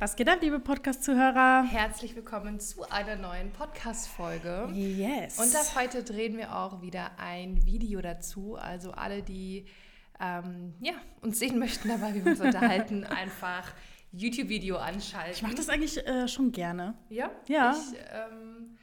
Was geht ab, liebe Podcast-Zuhörer? Herzlich willkommen zu einer neuen Podcast-Folge. Yes. Und ab heute drehen wir auch wieder ein Video dazu. Also alle, die ähm, ja, uns sehen möchten dabei, wie wir uns unterhalten, einfach YouTube-Video anschalten. Ich mache das eigentlich äh, schon gerne. Ja? Ja. Ich ähm,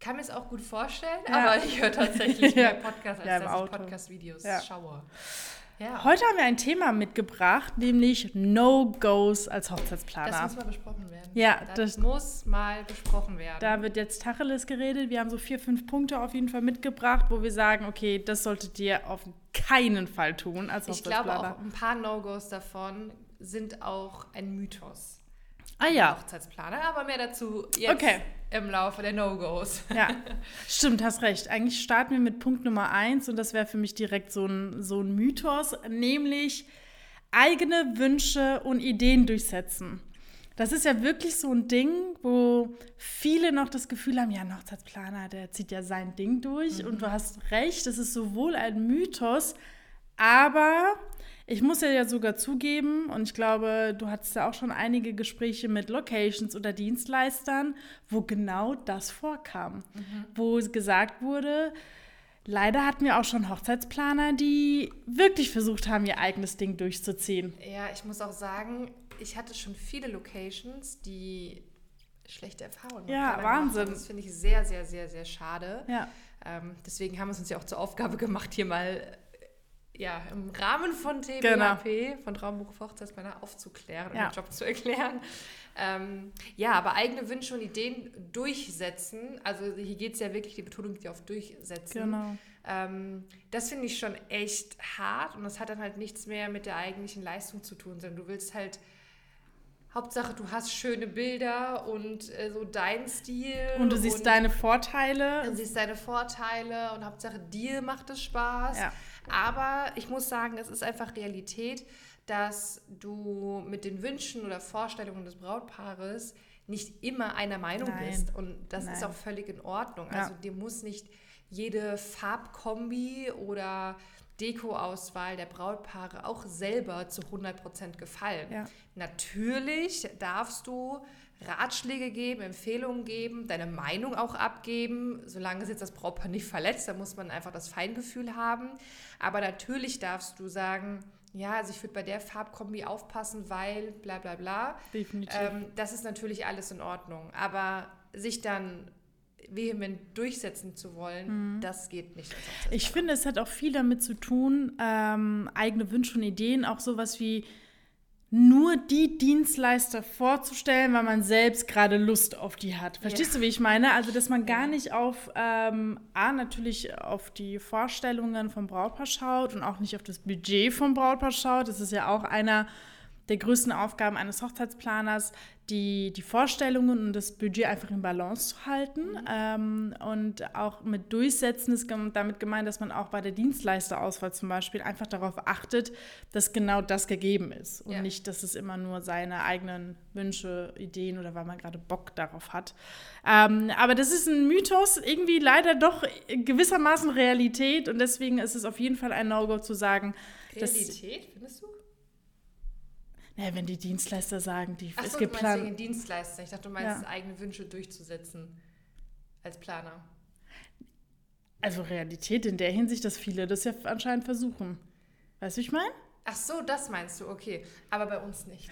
kann mir es auch gut vorstellen, Ja. aber ich höre tatsächlich mehr Podcasts, als Ja, dass ich Auto. Podcast-Videos Ja. schaue. Ja. Heute haben wir ein Thema mitgebracht, nämlich No-Gos als Hochzeitsplaner. Das muss mal besprochen werden. Ja, das, das- muss mal besprochen werden. Da wird jetzt Tacheles geredet. Wir haben so vier, fünf Punkte auf jeden Fall mitgebracht, wo wir sagen, okay, das solltet ihr auf keinen Fall tun als Ich glaube Hochzeitsplaner. auch, ein paar No-Gos davon sind auch ein Mythos. Ah ja, Hochzeitsplaner, aber mehr dazu jetzt Okay. im Laufe der No-Gos. ja. Stimmt, hast recht. Eigentlich starten wir mit Punkt Nummer eins und das wäre für mich direkt so ein, so ein Mythos, nämlich eigene Wünsche und Ideen durchsetzen. Das ist ja wirklich so ein Ding, wo viele noch das Gefühl haben, ja, ein Hochzeitsplaner, der zieht ja sein Ding durch. Und du hast recht, das ist sowohl ein Mythos, aber ich muss ja, ja sogar zugeben, und ich glaube, du hattest ja auch schon einige Gespräche mit Locations oder Dienstleistern, wo genau das vorkam. Wo gesagt wurde, leider hatten wir auch schon Hochzeitsplaner, die wirklich versucht haben, ihr eigenes Ding durchzuziehen. Ja, ich muss auch sagen, ich hatte schon viele Locations, die schlechte Erfahrungen Ja, Planern gemacht Wahnsinn. haben. Das finde ich sehr, sehr, sehr, sehr schade. Ja. Ähm, deswegen haben wir es uns ja auch zur Aufgabe gemacht, hier mal ja, im Rahmen von Genau. TBHP, von Traumbuch für Hochzeitsplaner, aufzuklären und Ja. den Job zu erklären. Ähm, ja, aber eigene Wünsche und Ideen durchsetzen, also hier geht es ja wirklich, die Betonung liegt ja auf durchsetzen. Genau. Ähm, das finde ich schon echt hart und das hat dann halt nichts mehr mit der eigentlichen Leistung zu tun, sondern du willst halt, Hauptsache du hast schöne Bilder und äh, so dein Stil. Und du siehst deine Vorteile. Du siehst deine Vorteile und Hauptsache dir macht es Spaß. Ja. Aber ich muss sagen, es ist einfach Realität, dass du mit den Wünschen oder Vorstellungen des Brautpaares nicht immer einer Meinung Nein. bist. Und das ist Nein. auch völlig in Ordnung. Ja. Also dir muss nicht jede Farbkombi oder Dekoauswahl der Brautpaare auch selber zu 100% gefallen. Ja. Natürlich darfst du Ratschläge geben, Empfehlungen geben, deine Meinung auch abgeben, solange es jetzt das Brautpaar nicht verletzt, da muss man einfach das Feingefühl haben. Aber natürlich darfst du sagen, ja, also ich würde bei der Farbkombi aufpassen, weil bla bla bla. Definitiv. Ähm, das ist natürlich alles in Ordnung. Aber sich dann vehement durchsetzen zu wollen, das geht nicht. Mhm. Ich finde, es hat auch viel damit zu tun, ähm, eigene Wünsche und Ideen, auch sowas wie nur die Dienstleister vorzustellen, weil man selbst gerade Lust auf die hat. Verstehst du, wie ich meine? Also, dass man gar nicht auf, ähm, A, natürlich auf die Vorstellungen vom Brautpaar schaut und auch nicht auf das Budget vom Brautpaar schaut. Das ist ja auch einer der größten Aufgaben eines Hochzeitsplaners, die, die Vorstellungen und das Budget einfach in Balance zu halten. Ähm, und auch mit Durchsetzen ist damit gemeint, dass man auch bei der Dienstleisterauswahl zum Beispiel einfach darauf achtet, dass genau das gegeben ist. Und Ja. nicht, dass es immer nur seine eigenen Wünsche, Ideen oder weil man gerade Bock darauf hat. Ähm, aber das ist ein Mythos, irgendwie leider doch gewissermaßen Realität. Und deswegen ist es auf jeden Fall ein No-Go zu sagen, dass, Realität, findest du? Naja, wenn die Dienstleister sagen, die, Ach es so, gibt du meinst wegen Dienstleister. Ich dachte, du meinst Ja. eigene Wünsche durchzusetzen als Planer. Also Realität in der Hinsicht, dass viele das ja anscheinend versuchen. Weißt du, ich meine? Ach so, das meinst du, okay. Aber bei uns nicht.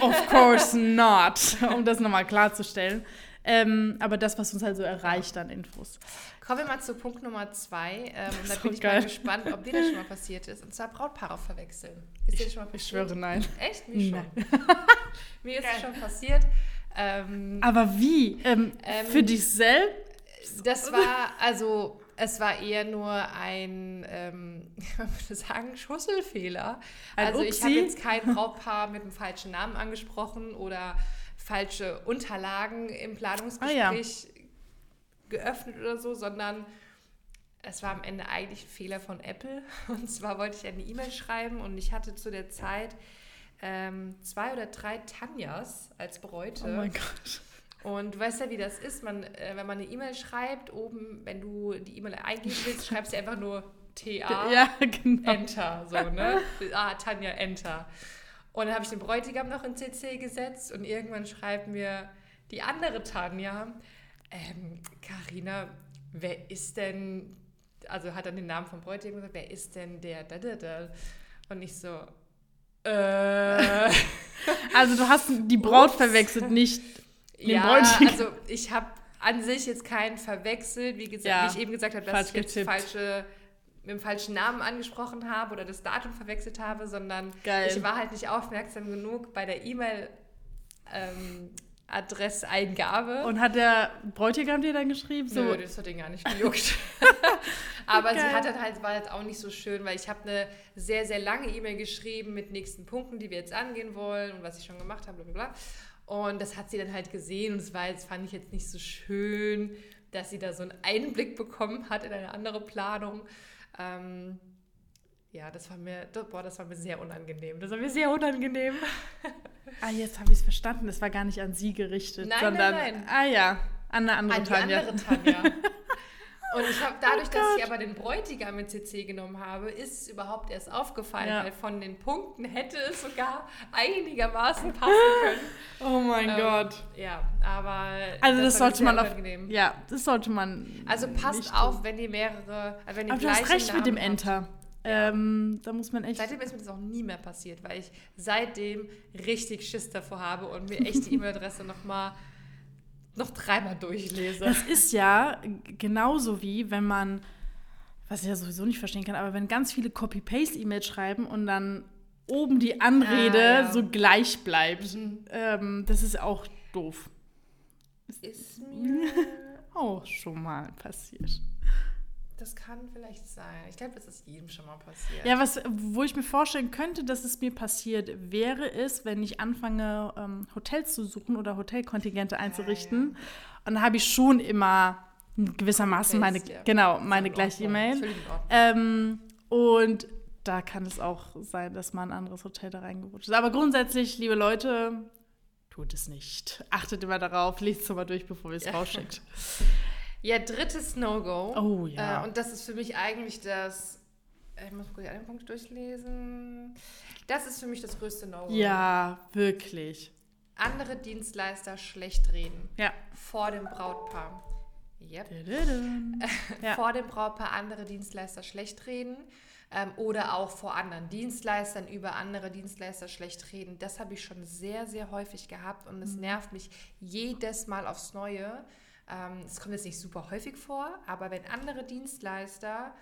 Of course not, um das nochmal klarzustellen. Ähm, aber das, was uns halt so erreicht an Infos. Kommen wir mal zu Punkt Nummer zwei. Ähm, und da bin ich geil. mal gespannt, ob dir das schon mal passiert ist. Und zwar Brautpaare verwechseln. Ist dir das schon mal Ich passiert? schwöre, nein. Echt? Mir schon. Mir ist es schon passiert. Ähm, Aber wie? Ähm, Ähm, für dich selbst? das war, also, es war eher nur ein, ähm, ich würde sagen, Schusselfehler. Ein also, ich habe Upsi? jetzt kein Brautpaar mit einem falschen Namen angesprochen oder falsche Unterlagen im Planungsgespräch geöffnet oder so, sondern es war am Ende eigentlich ein Fehler von Apple. Und zwar wollte ich eine E-Mail schreiben und ich hatte zu der Zeit ähm, zwei oder drei Tanjas als Bräute. Oh mein Gott. Und du weißt ja, wie das ist, man, äh, wenn man eine E-Mail schreibt, oben, wenn du die E-Mail eingeben willst, schreibst du einfach nur TA, Ja, genau. Enter, so, ne? Ah, Tanja, Enter. Und dann habe ich den Bräutigam noch in CC gesetzt und irgendwann schreibt mir die andere Tanja, Karina, ähm, wer ist denn, also hat dann den Namen vom Bräutigam gesagt, wer ist denn der da, da, da? Und ich so, äh. also du hast die Braut Ups. verwechselt, nicht den ja, Bräutigam. also ich habe an sich jetzt keinen verwechselt, wie, gesagt, ja, wie ich eben gesagt habe, dass ich jetzt falsche mit dem falschen Namen angesprochen habe oder das Datum verwechselt habe, sondern Geil. ich war halt nicht aufmerksam genug bei der E-Mail ähm, Adresseingabe. Und hat der Bräutigam dir dann geschrieben? So? Nö, das hat ihn gar nicht gejuckt. Aber Geil. sie hat dann halt, war jetzt auch nicht so schön, weil ich habe eine sehr, sehr lange E-Mail geschrieben mit nächsten Punkten, die wir jetzt angehen wollen und was ich schon gemacht habe, bla bla Und das hat sie dann halt gesehen und es war jetzt, fand ich jetzt nicht so schön, dass sie da so einen Einblick bekommen hat in eine andere Planung. Ähm, ja, das war mir, boah, das war mir sehr unangenehm. Das war mir sehr unangenehm. ah, jetzt habe ich es verstanden. Es war gar nicht an sie gerichtet, nein, sondern nein, nein. ah ja, an eine andere an Tanja. andere Tanja. Und ich habe dadurch, oh dass ich aber den Bräutigam mit CC genommen habe, ist es überhaupt erst aufgefallen, ja. weil von den Punkten hätte es sogar einigermaßen passen können. Oh mein ähm, Gott. Ja, aber also das, das sollte man auf, ja, das sollte man Also passt auf, wenn ihr mehrere, wenn ihr Aber du hast recht Namen mit dem Enter. Ähm, da muss man echt. Seitdem ist mir das auch nie mehr passiert, weil ich seitdem richtig Schiss davor habe und mir echt die E-Mail-Adresse nochmal noch dreimal durchlese. Das ist ja genauso wie, wenn man, was ich ja sowieso nicht verstehen kann, aber wenn ganz viele Copy-Paste-E-Mails schreiben und dann oben die Anrede ah, ja. so gleich bleibt. Mhm. Ähm, das ist auch doof. Ist mir auch schon mal passiert. Das kann vielleicht sein. Ich glaube, das ist jedem schon mal passiert. Ja, was, wo ich mir vorstellen könnte, dass es mir passiert wäre, ist, wenn ich anfange, ähm, Hotels zu suchen oder Hotelkontingente einzurichten. Ja, ja. Und da habe ich schon immer gewissermaßen meine, ja. genau, meine gleiche E-Mail. Ähm, und da kann es auch sein, dass mal ein anderes Hotel da reingerutscht ist. Aber grundsätzlich, liebe Leute, tut es nicht. Achtet immer darauf, lest es mal durch, bevor ihr es rausschickt. Ja, drittes No-Go. Oh ja. Äh, und das ist für mich eigentlich das. Äh, ich muss kurz einen Punkt durchlesen. Das ist für mich das größte No-Go. Ja, wirklich. Andere Dienstleister schlecht reden. Ja. Vor dem Brautpaar. Yep. ja. Vor dem Brautpaar andere Dienstleister schlecht reden. Ähm, oder auch vor anderen Dienstleistern über andere Dienstleister schlecht reden. Das habe ich schon sehr, sehr häufig gehabt und es mhm. nervt mich jedes Mal aufs Neue. Ähm, es kommt jetzt nicht super häufig vor, aber wenn andere Dienstleister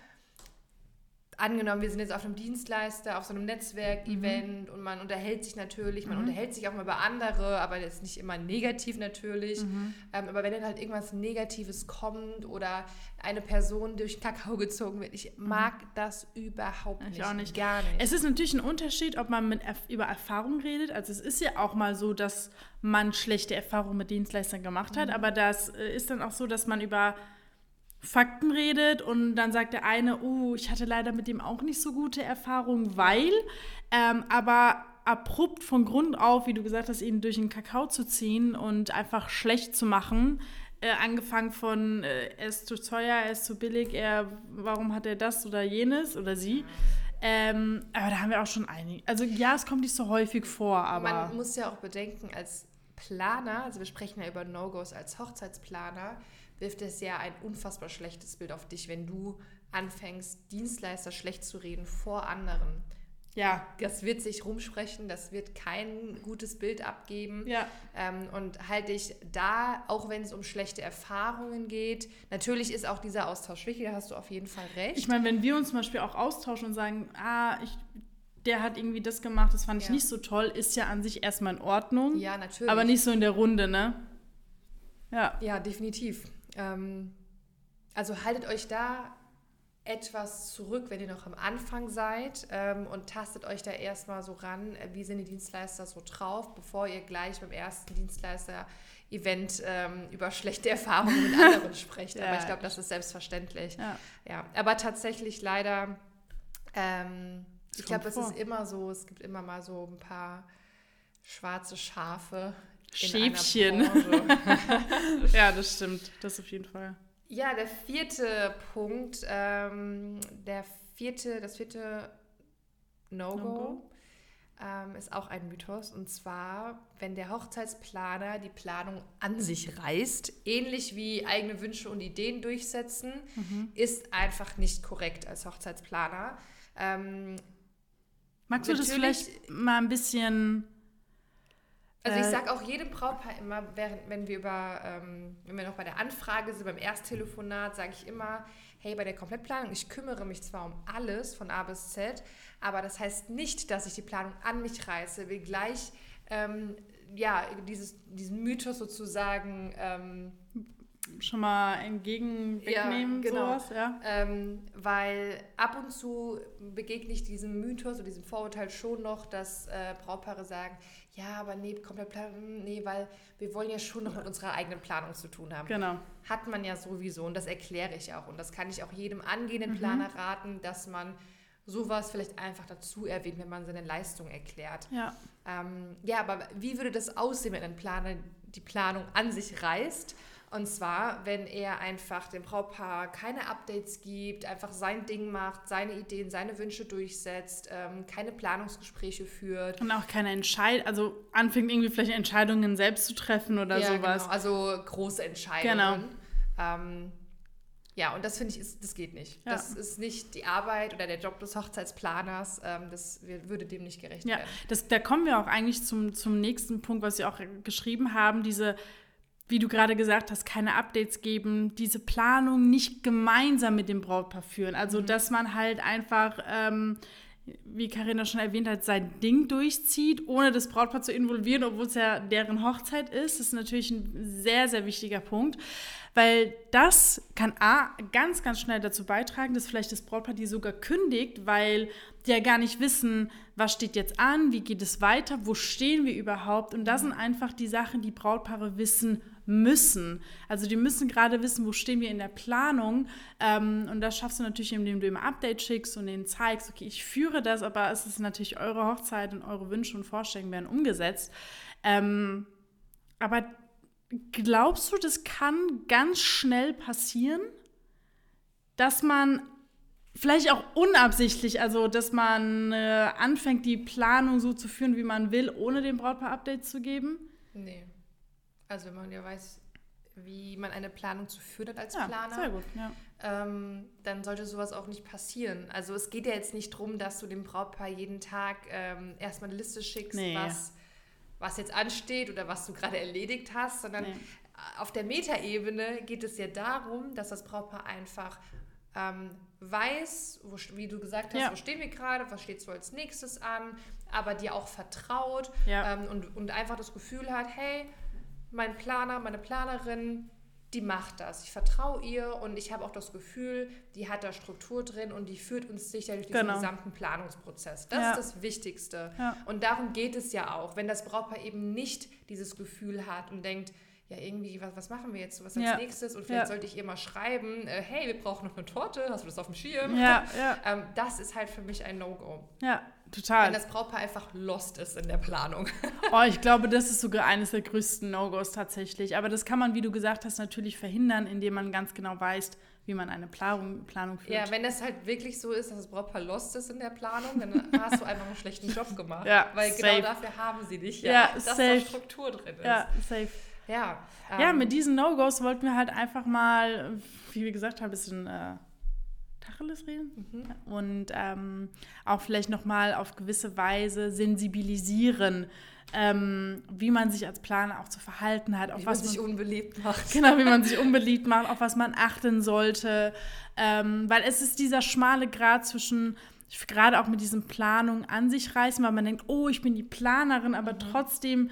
angenommen, wir sind jetzt auf einem Dienstleister, auf so einem Netzwerk-Event mhm. und man unterhält sich natürlich, man mhm. unterhält sich auch mal über andere, aber jetzt nicht immer negativ natürlich. Mhm. Ähm, aber wenn dann halt irgendwas Negatives kommt oder eine Person durch Kakao gezogen wird, ich mhm. mag das überhaupt ich nicht. Auch nicht. Gar nicht. Es ist natürlich ein Unterschied, ob man mit, über Erfahrung redet. Also es ist ja auch mal so, dass man schlechte Erfahrungen mit Dienstleistern gemacht hat, mhm. aber das äh, ist dann auch so, dass man über Fakten redet und dann sagt der eine, oh, ich hatte leider mit dem auch nicht so gute Erfahrungen, weil, ähm, aber abrupt von Grund auf, wie du gesagt hast, ihn durch den Kakao zu ziehen und einfach schlecht zu machen, äh, angefangen von, äh, er ist zu teuer, er ist zu billig, er, warum hat er das oder jenes oder sie. Ähm, aber da haben wir auch schon einige. Also ja, es kommt nicht so häufig vor, aber. Man muss ja auch bedenken, als Planer, also wir sprechen ja über No-Gos als Hochzeitsplaner, wirft es ja ein unfassbar schlechtes Bild auf dich, wenn du anfängst, Dienstleister schlecht zu reden vor anderen. Ja. Das wird sich rumsprechen, das wird kein gutes Bild abgeben. Ja. Ähm, und halte ich da, auch wenn es um schlechte Erfahrungen geht, natürlich ist auch dieser Austausch wichtig, da hast du auf jeden Fall recht. Ich meine, wenn wir uns zum Beispiel auch austauschen und sagen, ah, ich, der hat irgendwie das gemacht, das fand ich nicht so toll, ist ja an sich erstmal in Ordnung. Ja, natürlich. Aber nicht so in der Runde, ne? Ja. Ja, definitiv. Ähm, also haltet euch da etwas zurück, wenn ihr noch am Anfang seid ähm, und tastet euch da erstmal so ran, äh, wie sind die Dienstleister so drauf, bevor ihr gleich beim ersten Dienstleister-Event ähm, über schlechte Erfahrungen mit anderen sprecht. ja, aber ich glaube, das ist selbstverständlich. Ja. ja. Aber tatsächlich leider, ähm, ich glaube, es ist immer so, es gibt immer mal so ein paar schwarze Schafe Schäfchen. ja, das stimmt. Das auf jeden Fall. Ja, der vierte Punkt, ähm, der vierte, das vierte No-Go. No ähm, ist auch ein Mythos. Und zwar, wenn der Hochzeitsplaner die Planung an sich reißt, ähnlich wie eigene Wünsche und Ideen durchsetzen, mhm. ist einfach nicht korrekt als Hochzeitsplaner. Ähm, Magst du das vielleicht mal ein bisschen also ich äh, sage auch jedem Brautpaar immer, während, wenn wir über, ähm, wenn wir noch bei der Anfrage sind, beim Ersttelefonat, sage ich immer, hey, bei der Komplettplanung, ich kümmere mich zwar um alles von A bis Z, aber das heißt nicht, dass ich die Planung an mich reiße, will gleich ähm, ja, dieses, diesen Mythos sozusagen ähm, schon mal entgegen wegnehmen, ja, genau. sowas, ja. Ähm, weil ab und zu begegne ich diesem Mythos oder diesem Vorurteil schon noch, dass äh, Brautpaare sagen, ja, aber nee, komplett Planung, nee, weil wir wollen ja schon noch mit unserer eigenen Planung zu tun haben. Genau. Hat man ja sowieso und das erkläre ich auch und das kann ich auch jedem angehenden mhm. Planer raten, dass man sowas vielleicht einfach dazu erwähnt, wenn man seine Leistung erklärt. Ja. Ähm, ja, aber wie würde das aussehen, wenn ein Planer die Planung an sich reißt? Und zwar, wenn er einfach dem Brautpaar keine Updates gibt, einfach sein Ding macht, seine Ideen, seine Wünsche durchsetzt, ähm, keine Planungsgespräche führt. Und auch keine Entscheidung, also anfängt irgendwie vielleicht Entscheidungen selbst zu treffen oder ja, sowas. Genau, also große Entscheidungen. Genau. Ähm, ja, und das finde ich, ist, das geht nicht. Ja. Das ist nicht die Arbeit oder der Job des Hochzeitsplaners. Ähm, das würde dem nicht gerecht ja, werden. Das, da kommen wir auch eigentlich zum, zum nächsten Punkt, was Sie auch geschrieben haben, diese wie du gerade gesagt hast, keine Updates geben, diese Planung nicht gemeinsam mit dem Brautpaar führen. Also, mhm. dass man halt einfach, ähm, wie Karina schon erwähnt hat, sein Ding durchzieht, ohne das Brautpaar zu involvieren, obwohl es ja deren Hochzeit ist. Das ist natürlich ein sehr, sehr wichtiger Punkt, weil das kann A, ganz, ganz schnell dazu beitragen, dass vielleicht das Brautpaar die sogar kündigt, weil die ja gar nicht wissen, was steht jetzt an, wie geht es weiter, wo stehen wir überhaupt. Und das sind einfach die Sachen, die Brautpaare wissen müssen. Also die müssen gerade wissen, wo stehen wir in der Planung. Ähm, und das schaffst du natürlich, indem du ein Update schickst und ihnen zeigst, okay, ich führe das, aber es ist natürlich eure Hochzeit und eure Wünsche und Vorstellungen werden umgesetzt. Ähm, aber glaubst du, das kann ganz schnell passieren, dass man vielleicht auch unabsichtlich, also dass man äh, anfängt, die Planung so zu führen, wie man will, ohne dem Brautpaar Updates zu geben? Nee. Also wenn man ja weiß, wie man eine Planung zu führen hat als ja, Planer, sehr gut, ja. ähm, dann sollte sowas auch nicht passieren. Also es geht ja jetzt nicht darum, dass du dem Brautpaar jeden Tag ähm, erstmal eine Liste schickst, nee. was, was jetzt ansteht oder was du gerade erledigt hast, sondern nee. auf der Metaebene geht es ja darum, dass das Brautpaar einfach ähm, weiß, wo, wie du gesagt hast, ja. wo stehen wir gerade, was steht so als nächstes an, aber dir auch vertraut ja. ähm, und, und einfach das Gefühl hat, hey, mein Planer, meine Planerin, die macht das. Ich vertraue ihr und ich habe auch das Gefühl, die hat da Struktur drin und die führt uns sicher durch diesen genau. gesamten Planungsprozess. Das ja. ist das Wichtigste. Ja. Und darum geht es ja auch, wenn das Brautpaar eben nicht dieses Gefühl hat und denkt, ja, irgendwie, was, was machen wir jetzt, was als ja. nächstes? Und vielleicht ja. sollte ich ihr mal schreiben, äh, hey, wir brauchen noch eine Torte, hast du das auf dem Schirm? Ja, ja. ähm, das ist halt für mich ein No-Go. Ja, total. Wenn das Brautpaar einfach lost ist in der Planung. oh, ich glaube, das ist sogar eines der größten No-Gos tatsächlich. Aber das kann man, wie du gesagt hast, natürlich verhindern, indem man ganz genau weiß, wie man eine Planung, Planung führt. Ja, wenn das halt wirklich so ist, dass das Brautpaar lost ist in der Planung, dann hast du einfach einen schlechten Job gemacht. ja, Weil safe. genau dafür haben sie dich ja, ja dass safe. da Struktur drin ist. Ja, safe. Ja, ähm, ja mit diesen No-Gos wollten wir halt einfach mal, wie wir gesagt haben, ein bisschen äh, Tacheles reden mhm. und ähm, auch vielleicht nochmal auf gewisse Weise sensibilisieren, ähm, wie man sich als Planer auch zu verhalten hat. Auf wie was man sich unbeliebt macht. Genau, wie man sich unbeliebt macht, auf was man achten sollte. Ähm, weil es ist dieser schmale Grad zwischen gerade auch mit diesen Planungen an sich reißen, weil man denkt, oh, ich bin die Planerin, aber mhm. trotzdem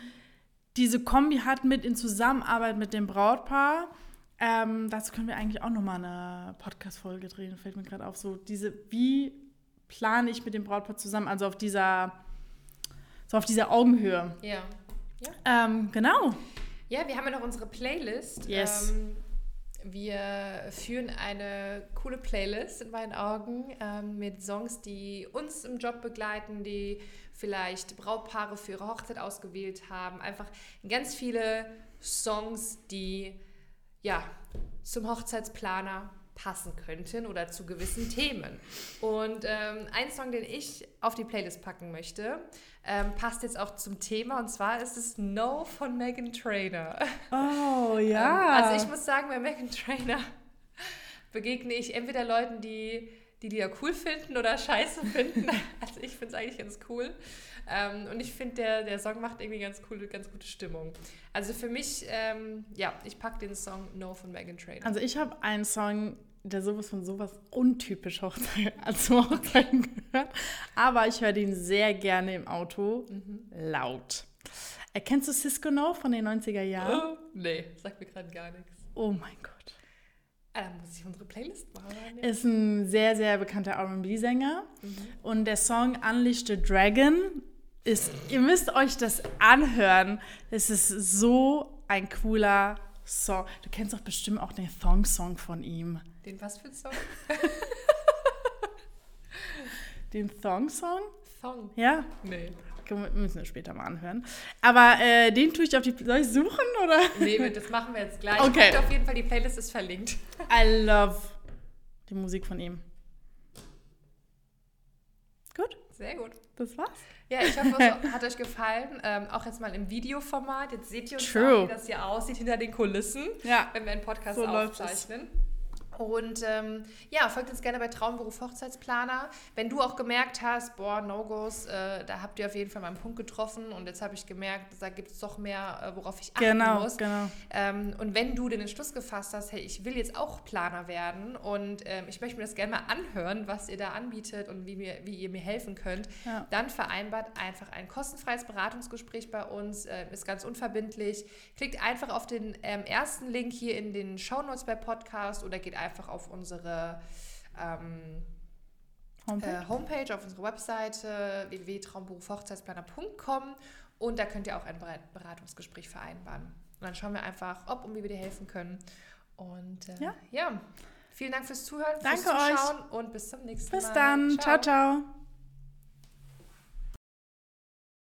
diese Kombi hat mit in Zusammenarbeit mit dem Brautpaar. Ähm, dazu können wir eigentlich auch nochmal eine Podcast-Folge drehen, fällt mir gerade auf. So diese, wie plane ich mit dem Brautpaar zusammen? Also auf dieser, so auf dieser Augenhöhe. Ja. ja. Ähm, genau. Ja, wir haben ja noch unsere Playlist. Yes. Ähm, wir führen eine coole Playlist in meinen Augen ähm, mit Songs, die uns im Job begleiten, die vielleicht Brautpaare für ihre Hochzeit ausgewählt haben. Einfach ganz viele Songs, die ja zum Hochzeitsplaner passen könnten oder zu gewissen Themen. Und ähm, ein Song, den ich auf die Playlist packen möchte, ähm, passt jetzt auch zum Thema und zwar ist es No von Megan Trainer. Oh ja. ähm, also ich muss sagen, bei Megan Trainer begegne ich entweder Leuten, die die die ja cool finden oder scheiße finden. Also ich finde es eigentlich ganz cool. Ähm, und ich finde, der, der Song macht irgendwie ganz coole, ganz gute Stimmung. Also für mich, ähm, ja, ich packe den Song No von Megan Trainor. Also ich habe einen Song, der sowas von sowas untypisch Hochzeit, also Hochzeiten gehört. Aber ich höre den sehr gerne im Auto mhm. laut. Erkennst du Cisco No von den 90er Jahren? Oh, nee, sagt mir gerade gar nichts. Oh mein Gott. Ah, da muss ich unsere Playlist machen. Ist ein sehr, sehr bekannter RB-Sänger. Mhm. Und der Song Unleash the Dragon ist, ihr müsst euch das anhören. Es ist so ein cooler Song. Du kennst doch bestimmt auch den Thong-Song von ihm. Den was für Song? den Thong-Song? Thong? Ja. Nee. Wir müssen wir später mal anhören. Aber äh, den tue ich auf die. Soll ich suchen oder? Nee, das machen wir jetzt gleich. Okay. auf jeden Fall, die Playlist ist verlinkt. I love die Musik von ihm. Gut? Sehr gut. Das war's. Ja, ich hoffe, es hat euch gefallen. Ähm, auch jetzt mal im Videoformat. Jetzt seht ihr uns auch, wie das hier aussieht hinter den Kulissen, ja. wenn wir einen Podcast so aufzeichnen. Und ähm, ja, folgt uns gerne bei Traumberuf Hochzeitsplaner. Wenn du auch gemerkt hast, boah, No-Gos, äh, da habt ihr auf jeden Fall meinen Punkt getroffen und jetzt habe ich gemerkt, da gibt es doch mehr, äh, worauf ich achten genau, muss. Genau. Ähm, und wenn du den Entschluss gefasst hast, hey, ich will jetzt auch Planer werden und ähm, ich möchte mir das gerne mal anhören, was ihr da anbietet und wie, mir, wie ihr mir helfen könnt, ja. dann vereinbart einfach ein kostenfreies Beratungsgespräch bei uns, äh, ist ganz unverbindlich. Klickt einfach auf den ähm, ersten Link hier in den Shownotes bei Podcast oder geht einfach einfach auf unsere ähm, Homepage? Äh, Homepage, auf unsere Webseite www.traumberufhochzeitsplaner.com und da könnt ihr auch ein Beratungsgespräch vereinbaren. Und dann schauen wir einfach, ob und wie wir dir helfen können. Und äh, ja. ja, vielen Dank fürs Zuhören, Danke fürs Zuschauen euch. und bis zum nächsten bis Mal. Bis dann. ciao. ciao. ciao.